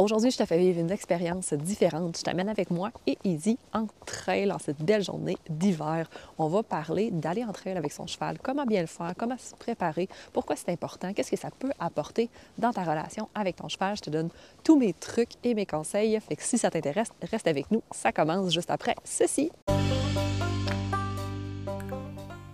Aujourd'hui, je te fais vivre une expérience différente. Je t'amène avec moi et Easy en trail en cette belle journée d'hiver. On va parler d'aller en trail avec son cheval, comment bien le faire, comment se préparer, pourquoi c'est important, qu'est-ce que ça peut apporter dans ta relation avec ton cheval. Je te donne tous mes trucs et mes conseils. Fait que si ça t'intéresse, reste avec nous. Ça commence juste après ceci.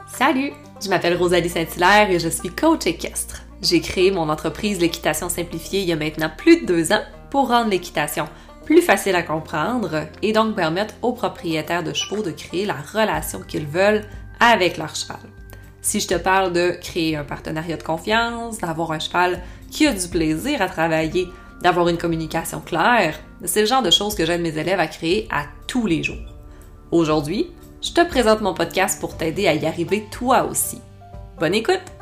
Salut, je m'appelle Rosalie Saint-Hilaire et je suis coach équestre. J'ai créé mon entreprise L'équitation simplifiée il y a maintenant plus de deux ans pour rendre l'équitation plus facile à comprendre et donc permettre aux propriétaires de chevaux de créer la relation qu'ils veulent avec leur cheval. Si je te parle de créer un partenariat de confiance, d'avoir un cheval qui a du plaisir à travailler, d'avoir une communication claire, c'est le genre de choses que j'aide mes élèves à créer à tous les jours. Aujourd'hui, je te présente mon podcast pour t'aider à y arriver toi aussi. Bonne écoute!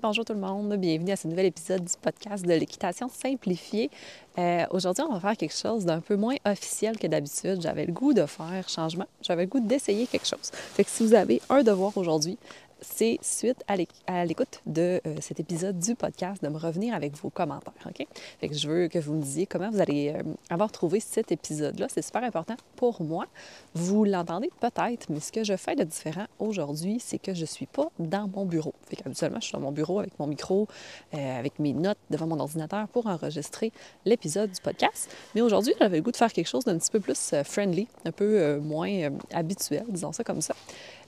Bonjour tout le monde, bienvenue à ce nouvel épisode du podcast de l'équitation simplifiée. Euh, aujourd'hui, on va faire quelque chose d'un peu moins officiel que d'habitude. J'avais le goût de faire changement, j'avais le goût d'essayer quelque chose. Fait que si vous avez un devoir aujourd'hui, c'est suite à l'écoute de euh, cet épisode du podcast de me revenir avec vos commentaires. OK? Je veux que vous me disiez comment vous allez euh, avoir trouvé cet épisode-là. C'est super important pour moi. Vous l'entendez peut-être, mais ce que je fais de différent aujourd'hui, c'est que je ne suis pas dans mon bureau. Fait qu'habituellement, je suis dans mon bureau avec mon micro, euh, avec mes notes devant mon ordinateur pour enregistrer l'épisode du podcast. Mais aujourd'hui, j'avais le goût de faire quelque chose d'un petit peu plus friendly, un peu moins habituel, disons ça comme ça.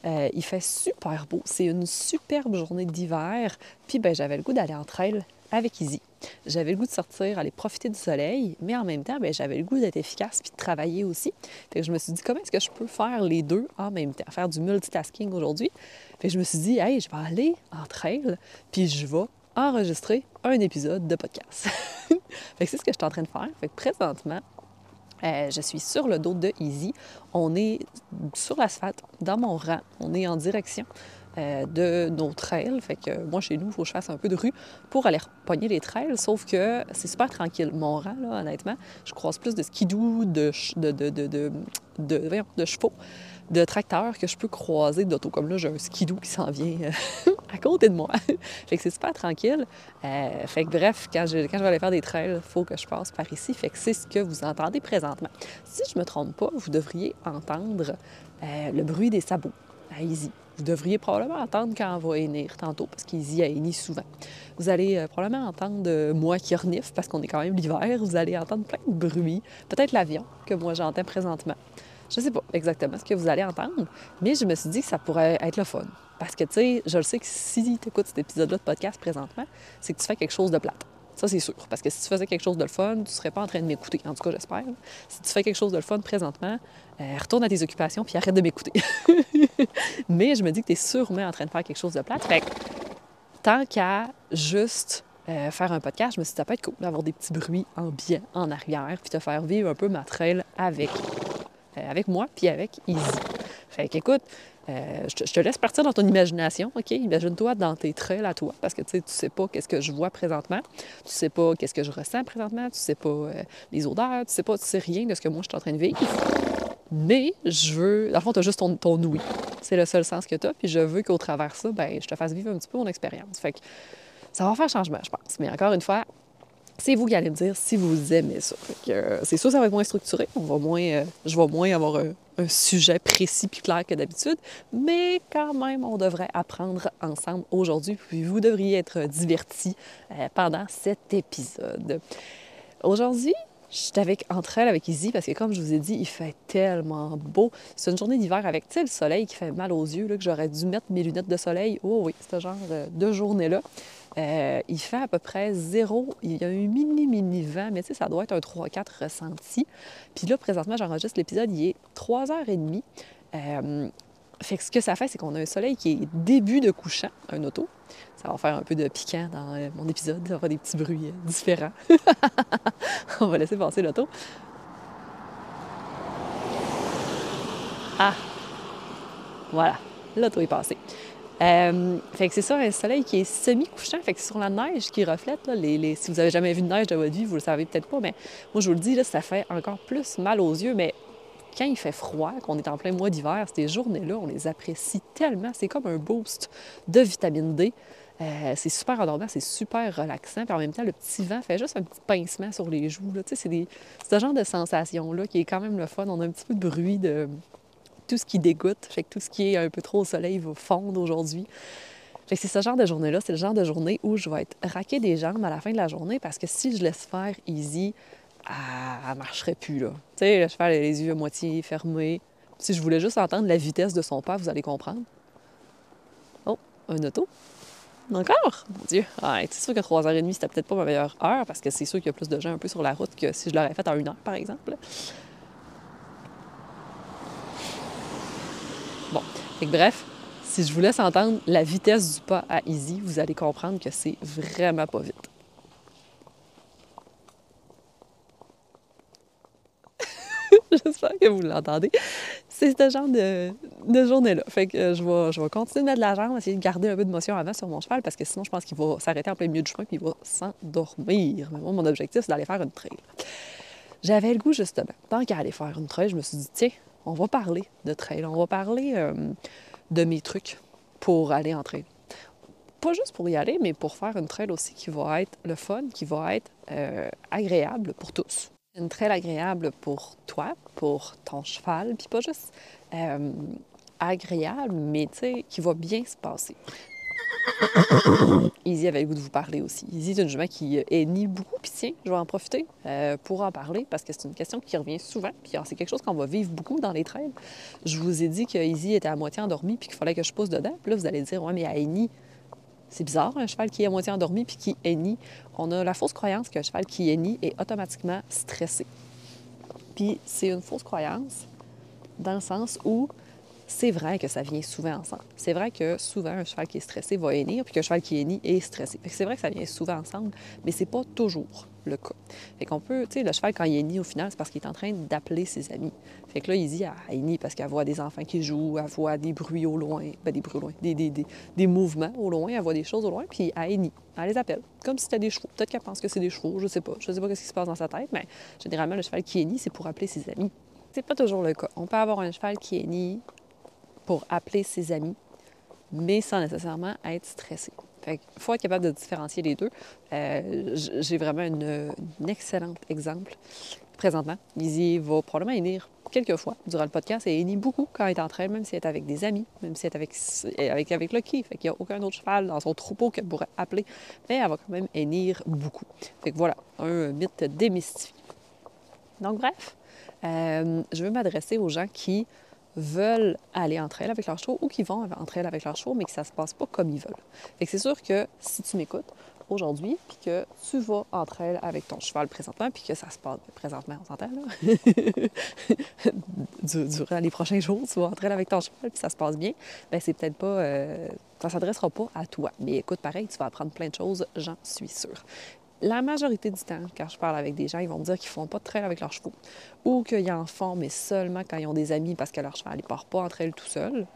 Euh, il fait super beau. C'est une superbe journée d'hiver. Puis ben, j'avais le goût d'aller en trail avec Izzy. J'avais le goût de sortir, aller profiter du soleil, mais en même temps, ben, j'avais le goût d'être efficace puis de travailler aussi. Fait je me suis dit, comment est-ce que je peux faire les deux en même temps, faire du multitasking aujourd'hui? Fait je me suis dit, hey, je vais aller en trail, puis je vais enregistrer un épisode de podcast. fait c'est ce que je suis en train de faire. Fait que présentement, euh, je suis sur le dos de Easy. On est sur l'asphalte, dans mon rang. On est en direction euh, de nos trails. Fait que moi, chez nous, il faut que je fasse un peu de rue pour aller repogner les trails. Sauf que c'est super tranquille. Mon rang, là, honnêtement, je croise plus de skidoo, de, de, de, de, de chevaux de tracteurs que je peux croiser d'auto. Comme là, j'ai un skidoo qui s'en vient euh, à côté de moi. fait que c'est super tranquille. Euh, fait que bref, quand je, quand je vais aller faire des trails, il faut que je passe par ici. Fait que c'est ce que vous entendez présentement. Si je me trompe pas, vous devriez entendre euh, le bruit des sabots à Easy. Vous devriez probablement entendre quand on va hennir tantôt, parce qu'Easy a henni souvent. Vous allez probablement entendre moi qui renifle, parce qu'on est quand même l'hiver. Vous allez entendre plein de bruits. Peut-être l'avion que moi j'entends présentement. Je sais pas exactement ce que vous allez entendre, mais je me suis dit que ça pourrait être le fun. Parce que, tu sais, je le sais que si tu écoutes cet épisode-là de podcast présentement, c'est que tu fais quelque chose de plate. Ça, c'est sûr. Parce que si tu faisais quelque chose de le fun, tu serais pas en train de m'écouter. En tout cas, j'espère. Si tu fais quelque chose de le fun présentement, euh, retourne à tes occupations puis arrête de m'écouter. Mais je me dis que tu es sûrement en train de faire quelque chose de plate. Fait que, tant qu'à juste euh, faire un podcast, je me suis dit, ça peut être cool d'avoir des petits bruits ambiants en arrière puis te faire vivre un peu ma trail avec avec moi puis avec Easy. Fait qu'écoute, euh, je, te, laisse partir dans ton imagination, OK? Imagine-toi dans tes trails à toi, parce que tu sais, tu sais pas qu'est-ce que je vois présentement, tu sais pas qu'est-ce que je ressens présentement, tu sais pas euh, les odeurs, tu sais pas, tu sais rien de ce que moi je suis en train de vivre. Mais je veux, dans le fond, tu as juste ton, ton ouïe. C'est le seul sens que tu as, puis je veux qu'au travers ça, ben, je te fasse vivre un petit peu mon expérience. Fait que ça va faire changement, je pense. Mais encore une fois, c'est vous qui allez me dire si vous aimez ça. Euh, c'est sûr, ça va être moins structuré. On va moins, euh, je vais moins avoir un, sujet précis et clair que d'habitude, mais quand même, on devrait apprendre ensemble aujourd'hui. Puis vous devriez être divertis euh, pendant cet épisode. Aujourd'hui, je suis avec, entre elles avec Izzy parce que, comme je vous ai dit, il fait tellement beau. C'est une journée d'hiver avec le soleil qui fait mal aux yeux, là, que j'aurais dû mettre mes lunettes de soleil. Oh oui, ce genre de journée-là. Euh, il fait à peu près zéro. Il y a un mini, mini vent, mais tu sais, ça doit être un 3-4 ressenti. Puis là, présentement, j'enregistre l'épisode, il est 3h30. Euh, fait que ce que ça fait, c'est qu'on a un soleil qui est début de couchant, un auto. Ça va faire un peu de piquant dans euh, mon épisode, ça va faire des petits bruits différents. On va laisser passer l'auto. Ah! Voilà, l'auto est passée. Euh, fait que c'est ça, un soleil qui est semi-couchant, fait que sur la neige qui reflète, là, les, si vous avez jamais vu de neige de votre vie, vous le savez peut-être pas, mais moi je vous le dis, là, ça fait encore plus mal aux yeux, mais quand il fait froid, qu'on est en plein mois d'hiver, ces journées-là, on les apprécie tellement. C'est comme un boost de vitamine D. Euh, c'est super endormant, c'est super relaxant. Puis en même temps, le petit vent fait juste un petit pincement sur les joues. C'est ce genre de sensation-là qui est quand même le fun. On a un petit peu de bruit de tout ce qui dégoûte. Fait que tout ce qui est un peu trop au soleil va fondre aujourd'hui. C'est ce genre de journée-là, c'est le genre de journée où je vais être raqué des jambes à la fin de la journée parce que si je laisse faire easy, elle ne marcherait plus. Là. Tu sais, cheval a les yeux à moitié fermés. Si je voulais juste entendre la vitesse de son pas, vous allez comprendre. Oh, un auto. Encore? Mon Dieu. Ah, c'est sûr que 3h30, c'était peut-être pas ma meilleure heure parce que c'est sûr qu'il y a plus de gens un peu sur la route que si je l'aurais fait en une heure, par exemple. Bon. Fait que bref, si je vous laisse entendre la vitesse du pas à Easy, vous allez comprendre que c'est vraiment pas vite. J'espère que vous l'entendez. C'est ce genre de, journée-là. Fait que euh, je vais, je vais continuer de mettre de la jambe, essayer de garder un peu de motion avant sur mon cheval parce que sinon, je pense qu'il va s'arrêter en plein milieu du chemin puis il va s'endormir. Mais moi, mon objectif, c'est d'aller faire une trail. J'avais le goût, justement, tant qu'à aller faire une trail, je me suis dit, tiens, on va parler de trail. On va parler euh, de mes trucs pour aller en trail. Pas juste pour y aller, mais pour faire une trail aussi qui va être le fun, qui va être euh, agréable pour tous. Une trail agréable pour toi, pour ton cheval, puis pas juste euh, agréable, mais tu sais, qui va bien se passer. Izzy avait le goût de vous parler aussi. Izzy est une jument qui est beaucoup, puis tiens, je vais en profiter euh, pour en parler parce que c'est une question qui revient souvent, puis c'est quelque chose qu'on va vivre beaucoup dans les trails. Je vous ai dit que Izzy était à moitié endormi puis qu'il fallait que je pousse dedans. Puis là, vous allez dire, ouais, mais à Eni, c'est bizarre, un cheval qui est à moitié endormi puis qui hennit. On a la fausse croyance qu'un cheval qui hennit est automatiquement stressé. Puis c'est une fausse croyance dans le sens où c'est vrai que ça vient souvent ensemble. C'est vrai que souvent, un cheval qui est stressé va hennir, puis qu'un cheval qui hennit est stressé. C'est vrai que ça vient souvent ensemble, mais c'est pas toujours le cas. Fait qu'on peut, tu sais, le cheval, quand il hennit, au final, c'est parce qu'il est en train d'appeler ses amis. Fait là, il dit à hennit parce qu'elle voit des enfants qui jouent, elle voit des bruits au loin, ben, des bruits au loin, des, des, des, mouvements au loin, elle voit des choses au loin, puis elle hennit. Elle les appelle, comme si c'était des chevaux. Peut-être qu'elle pense que c'est des chevaux, je sais pas. Je sais pas ce qui se passe dans sa tête, mais généralement, le cheval qui hennit, c'est pour appeler ses amis. C'est pas toujours le cas. On peut avoir un cheval qui hennit pour appeler ses amis, mais sans nécessairement être stressé. Fait il faut être capable de différencier les deux. Euh, j'ai vraiment un excellent exemple présentement. Lizzie va probablement énir quelques fois durant le podcast et énit beaucoup quand elle est entre elle, même si elle est avec des amis, même si elle est avec, avec, avec Lucky. Fait qu'il n'y a aucun autre cheval dans son troupeau qu'elle pourrait appeler, mais elle va quand même énir beaucoup. Fait que voilà, un mythe démystifié. Donc bref, euh, je veux m'adresser aux gens qui veulent aller entre elles avec leurs chevaux ou qui vont entre elles avec leurs chevaux, mais que ça se passe pas comme ils veulent. Fait que c'est sûr que si tu m'écoutes aujourd'hui, puis que tu vas entre elles avec ton cheval présentement, puis que ça se passe présentement, on s'entend là, durant les prochains jours, tu vas entre elles avec ton cheval, puis ça se passe bien, bien c'est peut-être pas, euh, ça s'adressera pas à toi. Mais écoute, pareil, tu vas apprendre plein de choses, j'en suis sûre. La majorité du temps, quand je parle avec des gens, ils vont me dire qu'ils font pas de trail avec leurs chevaux ou qu'ils en font, mais seulement quand ils ont des amis parce que leur cheval ne part pas entre elles tout seul.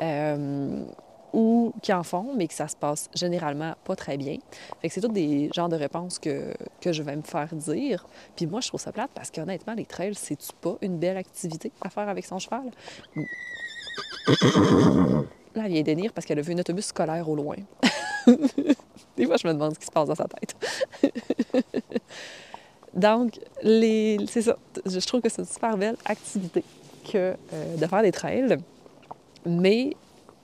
Euh, ou qu'ils en font, mais que ça se passe généralement pas très bien. Fait c'est tous des genres de réponses que, que, je vais me faire dire. Puis moi, je trouve ça plate parce qu'honnêtement, les trails, c'est-tu pas une belle activité à faire avec son cheval? Là, elle vient d'énir parce qu'elle a vu un autobus scolaire au loin. Des fois, je me demande ce qui se passe dans sa tête. Donc, c'est ça. Je trouve que c'est une super belle activité que euh, de faire des trails, mais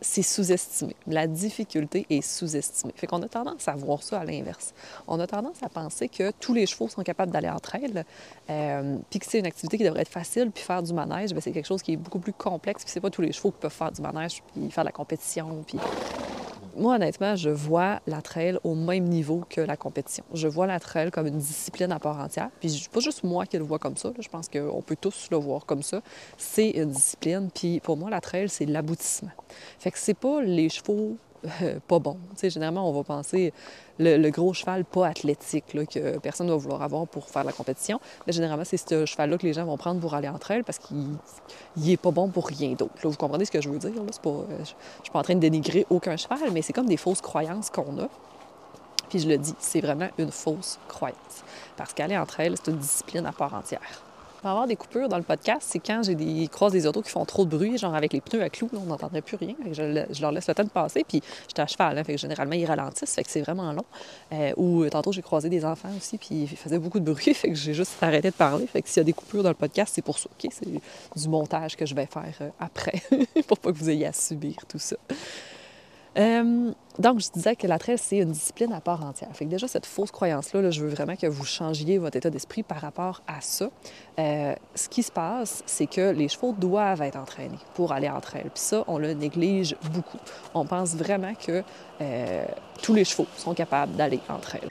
c'est sous-estimé. La difficulté est sous-estimée. Fait qu'on a tendance à voir ça à l'inverse. On a tendance à penser que tous les chevaux sont capables d'aller en trail, euh, puis que c'est une activité qui devrait être facile, puis faire du manège, ben, c'est quelque chose qui est beaucoup plus complexe, puis c'est pas tous les chevaux qui peuvent faire du manège, puis faire de la compétition, puis moi, honnêtement, je vois la trail au même niveau que la compétition. Je vois la trail comme une discipline à part entière. Puis pas juste moi qui le vois comme ça. Je pense qu'on peut tous le voir comme ça. C'est une discipline. Puis pour moi, la trail, c'est l'aboutissement. Fait que c'est pas les chevaux pas bon. sais, généralement, on va penser le, gros cheval pas athlétique que personne ne va vouloir avoir pour faire la compétition. Mais généralement, c'est ce cheval-là que les gens vont prendre pour aller entre elles parce qu'il n'est pas bon pour rien d'autre. Vous comprenez ce que je veux dire? Euh, je ne suis pas en train de dénigrer aucun cheval, mais c'est comme des fausses croyances qu'on a. Puis je le dis, c'est vraiment une fausse croyance. Parce qu'aller entre elles, c'est une discipline à part entière. Avoir des coupures dans le podcast, c'est quand j'ai des des autos qui font trop de bruit, genre avec les pneus à clous, on n'entendrait plus rien. Je, leur laisse le temps de passer, puis j'étais à cheval, hein, généralement ils ralentissent, fait que c'est vraiment long. Euh, ou tantôt j'ai croisé des enfants aussi, puis ils faisaient beaucoup de bruit, fait que j'ai juste arrêté de parler. Fait que s'il y a des coupures dans le podcast, c'est pour ça, OK? C'est du montage que je vais faire euh, après, pour pas que vous ayez à subir tout ça. Euh, donc, je disais que la trail, c'est une discipline à part entière. Fait que déjà, cette fausse croyance-là, je veux vraiment que vous changiez votre état d'esprit par rapport à ça. Euh, ce qui se passe, c'est que les chevaux doivent être entraînés pour aller en trail. Puis ça, on le néglige beaucoup. On pense vraiment que euh, tous les chevaux sont capables d'aller en trail.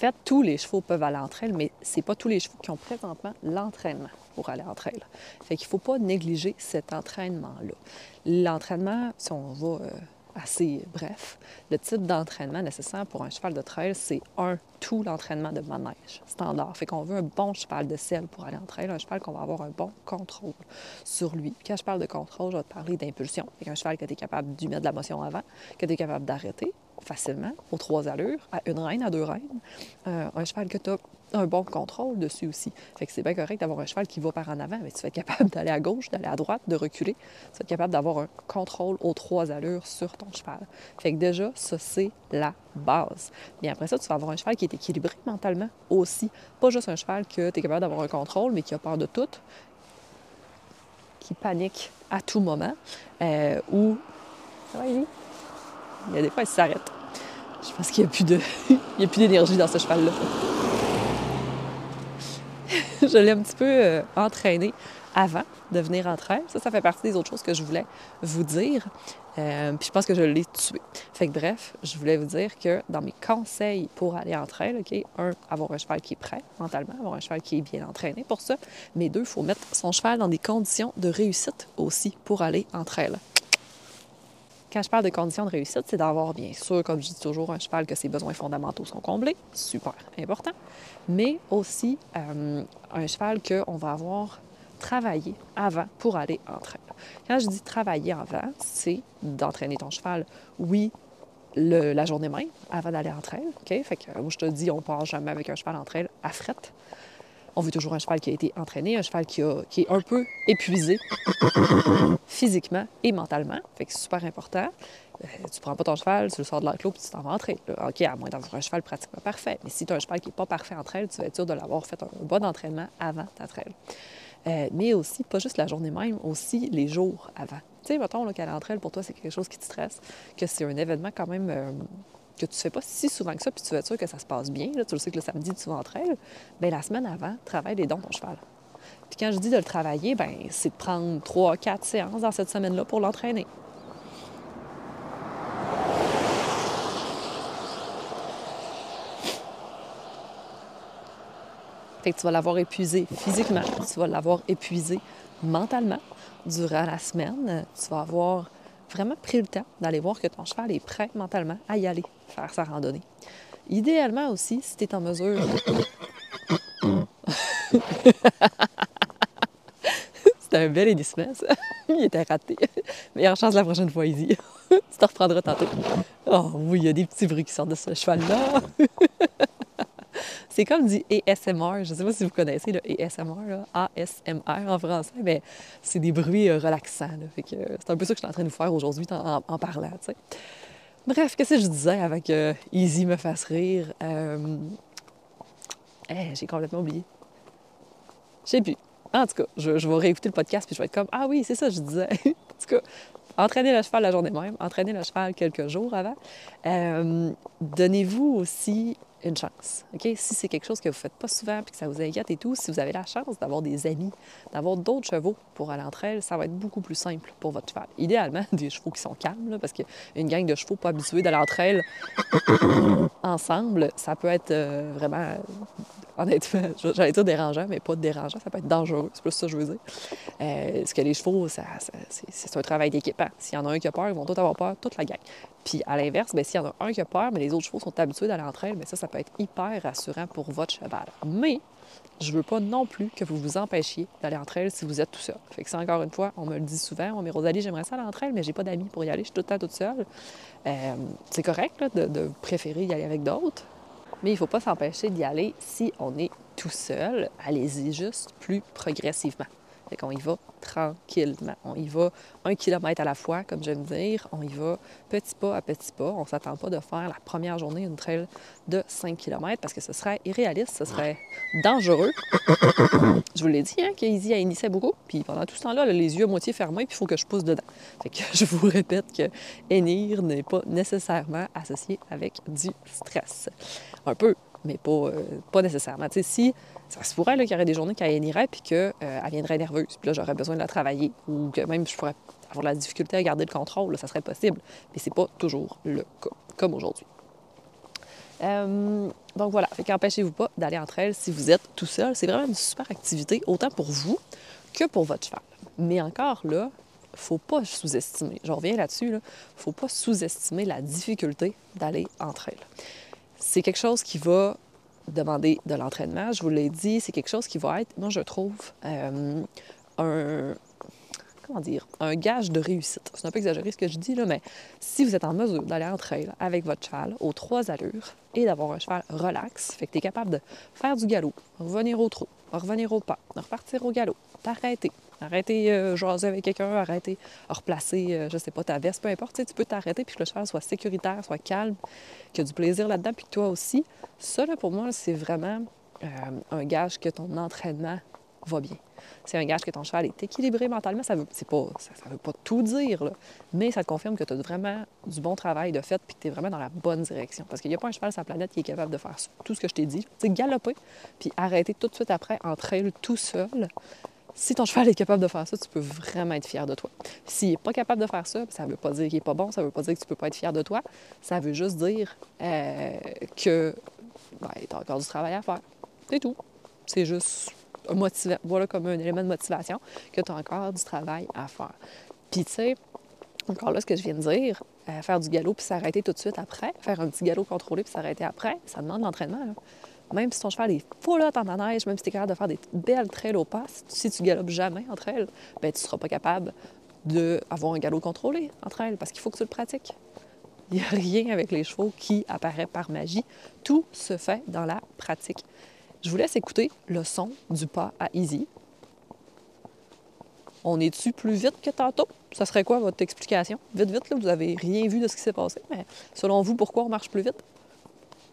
Fait, tous les chevaux peuvent aller en trail, mais c'est pas tous les chevaux qui ont présentement l'entraînement pour aller en trail. Fait qu'il faut pas négliger cet entraînement-là. L'entraînement, si on va euh, assez bref, le type d'entraînement nécessaire pour un cheval de trail, c'est un, tout l'entraînement de manège standard. Fait qu'on veut un bon cheval de selle pour aller en trail, un cheval qu'on va avoir un bon contrôle sur lui. quand je parle de contrôle, je vais te parler d'impulsion. Un cheval que tu es capable d'y mettre de la motion avant, que tu es capable d'arrêter facilement aux trois allures, à une reine, à deux reines. Euh, un cheval que tu as un bon contrôle dessus aussi. Fait que c'est bien correct d'avoir un cheval qui va par en avant, mais tu vas être capable d'aller à gauche, d'aller à droite, de reculer. Tu vas être capable d'avoir un contrôle aux trois allures sur ton cheval. Fait que déjà, ça, c'est la base. Bien après ça, tu vas avoir un cheval qui est équilibré mentalement aussi. Pas juste un cheval que tu es capable d'avoir un contrôle, mais qui a peur de tout, qui panique à tout moment, euh, ou... il y a des fois, il s'arrête. Je pense qu'il n'y a plus d'énergie dans ce cheval-là. je l'ai un petit peu euh, entraîné avant de venir en train. Ça, ça fait partie des autres choses que je voulais vous dire. Euh, puis je pense que je l'ai tué. Fait que bref, je voulais vous dire que dans mes conseils pour aller en train, OK, un, avoir un cheval qui est prêt mentalement, avoir un cheval qui est bien entraîné pour ça. Mais deux, il faut mettre son cheval dans des conditions de réussite aussi pour aller en trail. Quand je parle de conditions de réussite, c'est d'avoir, bien sûr, comme je dis toujours, un cheval que ses besoins fondamentaux sont comblés, super important, mais aussi euh, un cheval qu'on va avoir travaillé avant pour aller en train. Quand je dis travailler avant, c'est d'entraîner ton cheval, oui, la journée même, avant d'aller en trail. OK? Fait que moi, je te dis, on part jamais avec un cheval en trail à frette. On veut toujours un cheval qui a été entraîné, un cheval qui, est un peu épuisé physiquement et mentalement. Fait que c'est super important. Euh, tu prends pas ton cheval, tu le sors de l'enclos puis tu t'en vas entrer. OK, à moins d'avoir un cheval pratiquement parfait. Mais si tu as un cheval qui n'est pas parfait entre elles, tu vas être sûr de l'avoir fait un bon entraînement avant ta trail. Euh, mais aussi, pas juste la journée même, aussi les jours avant. Tu sais, mettons qu'à l'entraille, pour toi, c'est quelque chose qui te stresse, que c'est un événement quand même euh, que tu ne fais pas si souvent que ça, puis tu veux être sûr que ça se passe bien, là, tu le sais que le samedi, tu vas entre elles, bien, la semaine avant, travaille les dons de ton cheval. Puis quand je dis de le travailler, ben c'est de prendre trois, quatre séances dans cette semaine-là pour l'entraîner. Fait que tu vas l'avoir épuisé physiquement, tu vas l'avoir épuisé mentalement durant la semaine. Tu vas avoir vraiment pris le temps d'aller voir que ton cheval est prêt mentalement à y aller, faire sa randonnée. Idéalement aussi, si tu es en mesure. C'était un bel hennissement, ça. il était raté. Meilleure chance la prochaine fois, Izzy. tu te reprendras tantôt. Oh oui, il y a des petits bruits qui sortent de ce cheval-là. C'est comme du ASMR. Je ne sais pas si vous connaissez le ASMR, ASMR en français, mais c'est des bruits euh, relaxants. Fait que c'est un peu ça que je suis en train de vous faire aujourd'hui en, parlant. Bref, qu'est-ce que je disais avec que Easy me fasse rire? Euh... Eh, j'ai complètement oublié. Je sais plus. En tout cas, je, vais réécouter le podcast puis je vais être comme Ah oui, c'est ça, je disais. en tout cas, entraîner le cheval la journée même, entraîner le cheval quelques jours avant. Euh, donnez-vous aussi une chance. OK? Si c'est quelque chose que vous ne faites pas souvent et que ça vous inquiète et tout, si vous avez la chance d'avoir des amis, d'avoir d'autres chevaux pour aller entre elles, ça va être beaucoup plus simple pour votre cheval. Idéalement, des chevaux qui sont calmes, là, parce qu'une gang de chevaux pas habitués d'aller entre elles ensemble, ça peut être euh, vraiment honnêtement, j'allais dire dérangeant, mais pas dérangeant, ça peut être dangereux, c'est plus ça que je veux dire. Euh, parce que les chevaux, c'est un travail d'équipe. S'il y en a un qui a peur, ils vont tous avoir peur, toute la gang. Puis à l'inverse, ben, s'il y en a un qui a peur, mais les autres chevaux sont habitués d'aller entre elles, mais ça, ça peut être hyper rassurant pour votre cheval. Mais je veux pas non plus que vous vous empêchiez d'aller entre elles si vous êtes tout seul. Fait que ça, encore une fois, on me le dit souvent, on mais Rosalie, j'aimerais ça aller entre elles, mais j'ai pas d'amis pour y aller, je suis tout le temps toute seule. Euh, c'est correct de, de préférer y aller avec d'autres, Mais il ne faut pas s'empêcher d'y aller si on est tout seul. Allez-y juste plus progressivement. Fait qu'on y va tranquillement. On y va un kilomètre à la fois, comme j'aime dire. On y va petit pas à petit pas. On ne s'attend pas de faire la première journée une trail de 5 km parce que ce serait irréaliste, ce serait dangereux. je vous l'ai dit, hein, qu'Easy a initié beaucoup. Puis pendant tout ce temps-là, les yeux à moitié fermés, puis il faut que je pousse dedans. Fait que je vous répète que Enir n'est pas nécessairement associé avec du stress. Un peu, mais pas, euh, pas nécessairement. si ça se pourrait qu'il y aurait des journées qu'elle irait puis qu'elle euh, viendrait nerveuse, puis là, j'aurais besoin de la travailler, ou que même je pourrais avoir de la difficulté à garder le contrôle, ça serait possible. Mais c'est pas toujours le cas, comme aujourd'hui. Euh, donc voilà, fait qu'empêchez-vous pas d'aller entre elles si vous êtes tout seul. C'est vraiment une super activité, autant pour vous que pour votre cheval. Mais encore là, faut pas sous-estimer, je reviens là-dessus, là, faut pas sous-estimer la difficulté d'aller entre elles. C'est quelque chose qui va demander de l'entraînement. Je vous l'ai dit, c'est quelque chose qui va être, moi je trouve, euh, un, comment dire, un gage de réussite. C'est un peu exagéré ce que je dis, là, mais si vous êtes en mesure d'aller en trail avec votre cheval aux trois allures et d'avoir un cheval relax, fait que tu es capable de faire du galop, revenir au trot, revenir au pas, repartir au galop, t'arrêter, arrêter euh, jaser avec quelqu'un, arrêter, replacer, je euh, je sais pas, ta veste, peu importe, tu peux t'arrêter puis que le cheval soit sécuritaire, soit calme, qu'il y a du plaisir là-dedans, puis que toi aussi. Ça, pour moi, c'est vraiment euh, un gage que ton entraînement va bien. C'est un gage que ton cheval est équilibré mentalement. Ça ça, veut pas tout dire, mais ça te confirme que tu as vraiment du bon travail de fait puis que tu es vraiment dans la bonne direction. Parce qu'il n'y a pas un cheval sur la planète qui est capable de faire tout ce que je t'ai dit. Tu galoper puis arrêter tout de suite après en trail tout seul. Si ton cheval est capable de faire ça, tu peux vraiment être fier de toi. S'il n'est pas capable de faire ça, ça ne veut pas dire qu'il n'est pas bon, ça ne veut pas dire que tu ne peux pas être fier de toi. Ça veut juste dire euh, que ben, tu as encore du travail à faire. C'est tout. C'est juste. Voilà comme un élément de motivation que tu as encore du travail à faire. Puis, tu sais, encore là, ce que je viens de dire, euh, faire du galop puis s'arrêter tout de suite après, faire un petit galop contrôlé puis s'arrêter après, ça demande de l'entraînement. Même si ton cheval est full out en neige, même si tu es capable de faire des belles trails au pas, si tu galopes jamais entre elles, ben, tu ne seras pas capable d'avoir un galop contrôlé entre elles parce qu'il faut que tu le pratiques. Il n'y a rien avec les chevaux qui apparaît par magie. Tout se fait dans la pratique. Je vous laisse écouter le son du pas à Easy. On est-tu plus vite que tantôt? Ça serait quoi votre explication? Vite, vite, là, vous n'avez rien vu de ce qui s'est passé, mais selon vous, pourquoi on marche plus vite?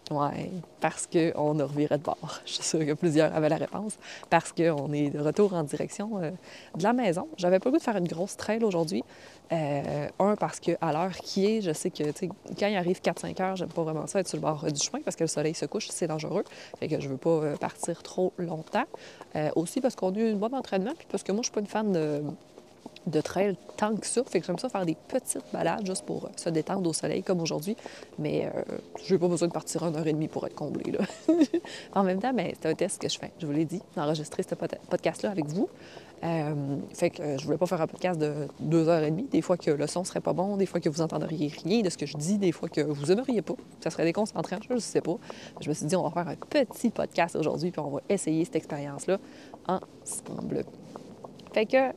Oui, parce qu'on a reviré de bord. Je suis sûre que plusieurs avaient la réponse. Parce qu'on est de retour en direction euh, de la maison. J'avais pas le goût de faire une grosse trail aujourd'hui. Euh, un, parce qu'à l'heure qui est, je sais que quand il arrive 4-5 heures, j'aime pas vraiment ça être sur le bord du chemin parce que le soleil se couche, c'est dangereux. Fait que je veux pas euh, partir trop longtemps. aussi parce qu'on a eu un bon entraînement, puis parce que moi, je suis pas une fan de de trail tant que ça. Fait que j'aime ça faire des petites balades juste pour euh, se détendre au soleil comme aujourd'hui. Mais euh, je n'ai pas besoin de partir une heure et demie pour être comblé. Là. en même temps, ben, c'est un test que je fais. Je vous l'ai dit, d'enregistrer ce podcast-là avec vous. Euh, fait que je voulais pas faire un podcast de deux heures et demie. Des fois que le son serait pas bon, des fois que vous entendriez rien de ce que je dis, des fois que vous aimeriez pas. Ça serait déconcentrant, je sais pas. Je me suis dit, on va faire un petit podcast aujourd'hui, puis on va essayer cette expérience-là ensemble. Fait que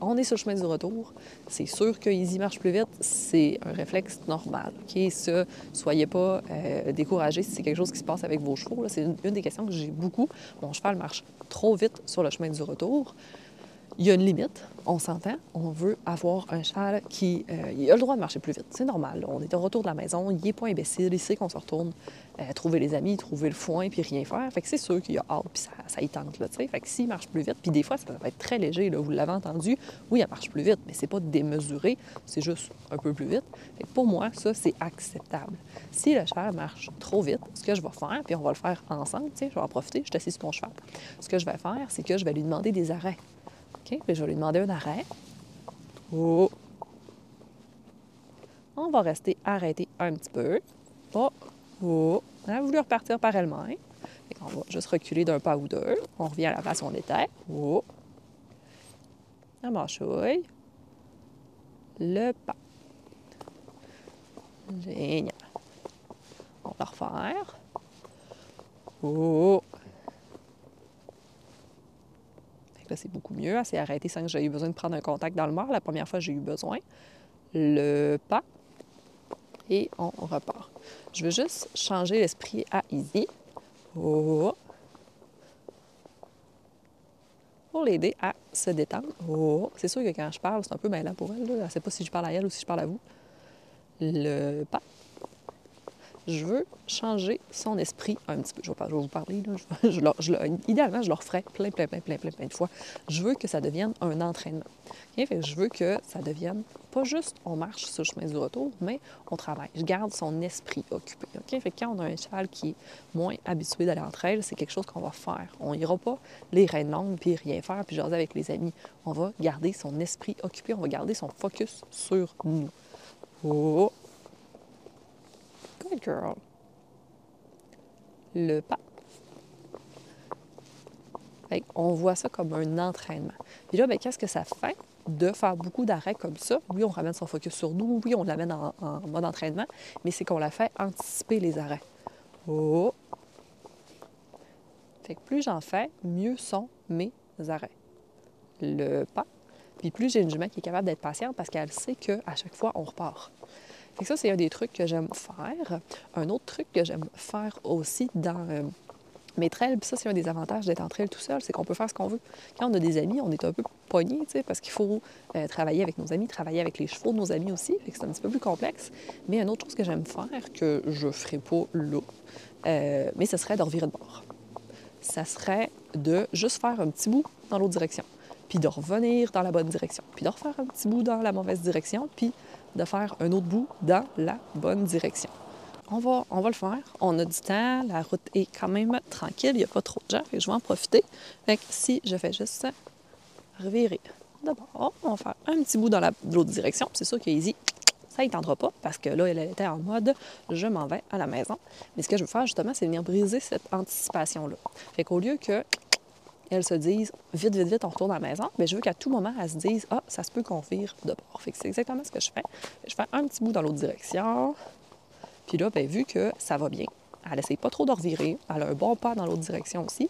on est sur le chemin du retour. C'est sûr que Easy marche plus vite, c'est un réflexe normal. OK? Ça, soyez pas euh, découragés si c'est quelque chose qui se passe avec vos chevaux. C'est une, des questions que j'ai beaucoup. Mon cheval marche trop vite sur le chemin du retour il y a une limite, on s'entend. On veut avoir un cheval qui euh, a le droit de marcher plus vite. C'est normal. On est au retour de la maison, il n'est pas imbécile, il sait qu'on se retourne euh, trouver les amis, trouver le foin, puis rien faire. Fait que c'est sûr qu'il y a hâte, puis ça, ça y tente, Fait que s'il marche plus vite, puis des fois, ça va être très léger, vous l'avez entendu, oui, il marche plus vite, mais c'est pas démesuré, c'est juste un peu plus vite. Fait que pour moi, ça, c'est acceptable. Si le cheval marche trop vite, ce que je vais faire, puis on va le faire ensemble, je vais en profiter, je suis sur mon cheval. Ce que je vais faire, c'est que je vais lui demander des arrêts. OK? je vais lui demander un arrêt. Oh. On va rester arrêté un petit peu. Oh. Oh. Elle a voulu repartir par elle-même. On va juste reculer d'un pas ou deux. On revient à la place où on était. Oh. La marchouille. Le pas. Génial. On va refaire. Oh. C'est beaucoup mieux. Elle s'est arrêtée sans que j'ai eu besoin de prendre un contact dans le La première fois, j'ai eu besoin. Le pas. Et on repart. Je veux juste changer l'esprit à Easy. Oh. Pour l'aider à se détendre. Oh. C'est sûr que quand je parle, c'est un peu mêlant pour elle. Elle ne sait pas si je parle à elle ou si je parle à vous. Le pas je veux changer son esprit un petit peu. Je vais, vous parler, idéalement, je le referai plein, plein, plein, plein, plein, plein de fois. Je veux que ça devienne un entraînement. je veux que ça devienne pas juste on marche sur le chemin du retour, mais on travaille. Je garde son esprit occupé. Fait quand on a un cheval qui est moins habitué d'aller entre elles, c'est quelque chose qu'on va faire. On ira pas les rênes longues puis rien faire puis jaser avec les amis. On va garder son esprit occupé, on va garder son focus sur nous. Oh, Le pas. on voit ça comme un entraînement. Puis là, ben, qu'est-ce que ça fait de faire beaucoup d'arrêts comme ça? Oui, on ramène son focus sur nous, oui, on l'amène en, en mode entraînement, mais c'est qu'on la fait anticiper les arrêts. Oh! Fait que plus j'en fais, mieux sont mes arrêts. Le pas. Puis plus j'ai une jument qui est capable d'être patiente parce qu'elle sait qu'à chaque fois, on repart ça, c'est un des trucs que j'aime faire. Un autre truc que j'aime faire aussi dans euh, mes trails, puis ça, c'est un des avantages d'être en trail tout seul, c'est qu'on peut faire ce qu'on veut. Quand on a des amis, on est un peu pogné, parce qu'il faut euh, travailler avec nos amis, travailler avec les chevaux de nos amis aussi, c'est un petit peu plus complexe. Mais une autre chose que j'aime faire, que je ferai pas là, euh, mais ce serait de revirer de bord. Ça serait de juste faire un petit bout dans l'autre direction, puis de revenir dans la bonne direction, puis de refaire un petit bout dans la mauvaise direction, puis de faire un autre bout dans la bonne direction. On va, on va le faire. On a du temps. La route est quand même tranquille. Il n'y a pas trop de gens. je vais en profiter. Fait si je fais juste revirer d'abord, on va faire un petit bout dans l'autre direction. C'est sûr que Easy, ça ne tendra pas parce que là, elle était en mode je m'en vais à la maison. Mais ce que je veux faire justement, c'est venir briser cette anticipation-là. Fait qu'au lieu que elles se disent vite, vite, vite, on retourne à la maison, mais je veux qu'à tout moment, elles se disent Ah, ça se peut qu'on vire de bord. Fait que c'est exactement ce que je fais. Je fais un petit bout dans l'autre direction. Puis là, bien, vu que ça va bien, elle essaye pas trop de revirer, elle a un bon pas dans l'autre direction aussi,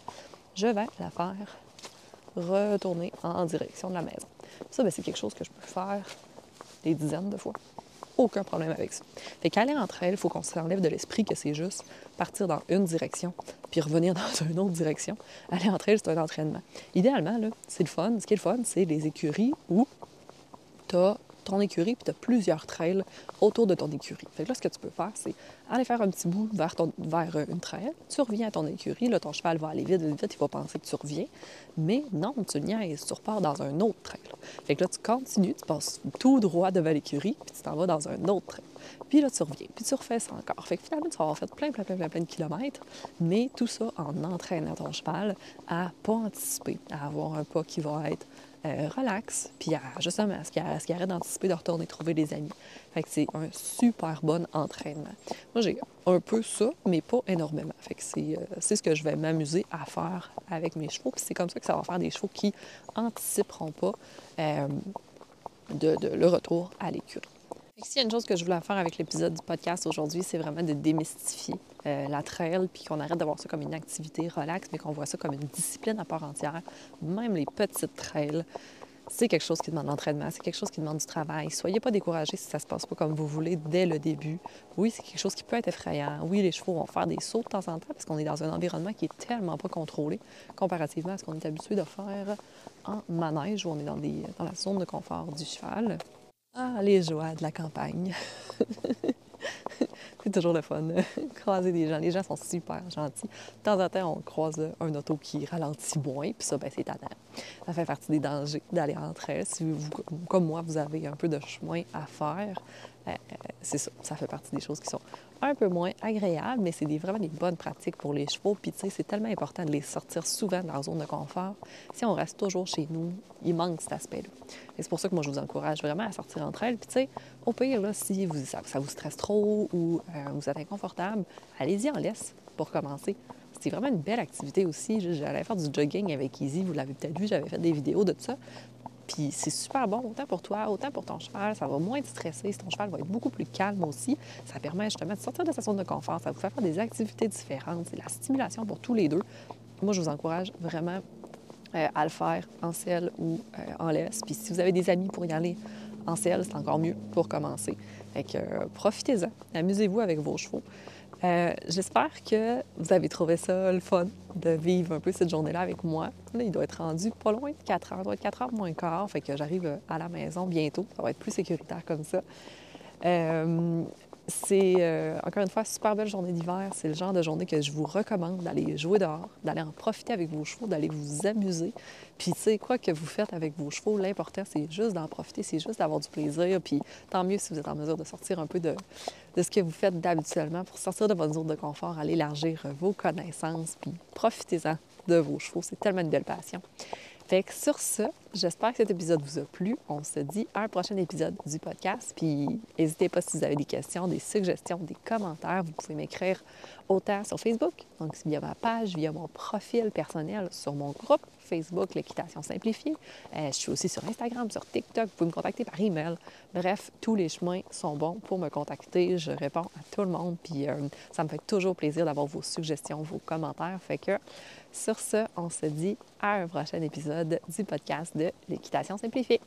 je vais la faire retourner en direction de la maison. Ça, bien, c'est quelque chose que je peux faire des dizaines de fois aucun problème avec ça. Fait qu'aller entre elles, il faut qu'on s'enlève de l'esprit que c'est juste partir dans une direction, puis revenir dans une autre direction. Aller entre elles, c'est un entraînement. Idéalement, c'est le fun. Ce qui est le fun, c'est les écuries où tu as ton écurie, puis tu as plusieurs trails autour de ton écurie. Fait que là, ce que tu peux faire, c'est aller faire un petit bout vers, ton, vers euh, une trail, tu reviens à ton écurie, là, ton cheval va aller vite, vite, vite, il va penser que tu reviens, mais non, tu niaises, tu repars dans un autre trail. Fait que là, tu continues, tu passes tout droit devant l'écurie, puis tu t'en vas dans un autre trail. Puis là, tu reviens, puis tu refais ça encore. Fait que finalement, tu vas avoir fait plein, plein, plein, plein, plein de kilomètres, mais tout ça en entraînant ton cheval à pas anticiper, à avoir un pas qui va être euh, relax, puis justement, à ce qu'il arrête d'anticiper de retourner trouver des amis. Fait que c'est un super bon entraînement. Moi, j'ai un peu ça, mais pas énormément. Fait que c'est, euh, ce que je vais m'amuser à faire avec mes chevaux. Puis c'est comme ça que ça va faire des chevaux qui anticiperont pas euh, de, de, le retour à l'écurie. S'il y a une chose que je voulais faire avec l'épisode du podcast aujourd'hui, c'est vraiment de démystifier euh, la trail, puis qu'on arrête de voir ça comme une activité relaxe, mais qu'on voit ça comme une discipline à part entière. Même les petites trails, c'est quelque chose qui demande l'entraînement, c'est quelque chose qui demande du travail. Soyez pas découragés si ça se passe pas comme vous voulez dès le début. Oui, c'est quelque chose qui peut être effrayant. Oui, les chevaux vont faire des sauts de temps en temps parce qu'on est dans un environnement qui est tellement pas contrôlé comparativement à ce qu'on est habitué de faire en manège où on est dans, la zone de confort du cheval. Ah, les joies de la campagne. c'est toujours le fun, croiser des gens. Les gens sont super gentils. De temps en temps, on croise un auto qui ralentit moins, puis ça, ben, c'est tannant. Ça fait partie des dangers d'aller entre elles. Si vous, comme moi, vous avez un peu de chemin à faire, euh, c'est ça, ça fait partie des choses qui sont un peu moins agréables, mais c'est vraiment des bonnes pratiques pour les chevaux. Puis, tu sais, c'est tellement important de les sortir souvent de leur zone de confort. Si on reste toujours chez nous, il manque cet aspect-là. Et c'est pour ça que moi, je vous encourage vraiment à sortir entre elles. Puis, tu sais, au pire, là, si vous, ça, vous stresse trop ou euh, vous êtes inconfortable, allez-y en laisse pour commencer. C'est vraiment une belle activité aussi. J'allais faire du jogging avec Easy, vous l'avez peut-être vu, j'avais fait des vidéos de ça. Puis c'est super bon, autant pour toi, autant pour ton cheval. Ça va moins te stresser. Ton cheval va être beaucoup plus calme aussi. Ça permet justement de sortir de sa zone de confort. Ça vous fait faire des activités différentes. C'est la stimulation pour tous les deux. Moi, je vous encourage vraiment euh, à le faire en selle ou euh, en laisse. Puis si vous avez des amis pour y aller en selle, c'est encore mieux pour commencer. Fait que euh, profitez-en, amusez-vous avec vos chevaux. Euh, j'espère que vous avez trouvé ça le fun de vivre un peu cette journée-là avec moi. Il doit être rendu pas loin de 4 heures, il doit être 4 heures moins quart, fait que j'arrive à la maison bientôt. Ça va être plus sécuritaire comme ça. Euh, c'est, euh, encore une fois, super belle journée d'hiver. C'est le genre de journée que je vous recommande d'aller jouer dehors, d'aller en profiter avec vos chevaux, d'aller vous amuser. Puis, tu sais, quoi que vous faites avec vos chevaux, l'important, c'est juste d'en profiter, c'est juste d'avoir du plaisir. Puis, tant mieux si vous êtes en mesure de sortir un peu de, de ce que vous faites d'habituellement pour sortir de votre zone de confort, aller élargir vos connaissances, puis profitez-en de vos chevaux. C'est tellement une belle passion. Fait que sur ce, j'espère que cet épisode vous a plu. On se dit à un prochain épisode du podcast. Puis n'hésitez pas si vous avez des questions, des suggestions, des commentaires, vous pouvez m'écrire autant sur Facebook, donc via ma page, via mon profil personnel, sur mon groupe Facebook, l'équitation simplifiée. Euh, je suis aussi sur Instagram, sur TikTok. Vous pouvez me contacter par email. Bref, tous les chemins sont bons pour me contacter. Je réponds à tout le monde. Puis euh, ça me fait toujours plaisir d'avoir vos suggestions, vos commentaires. Fait que sur ce, on se dit à un prochain épisode du podcast de l'équitation simplifiée.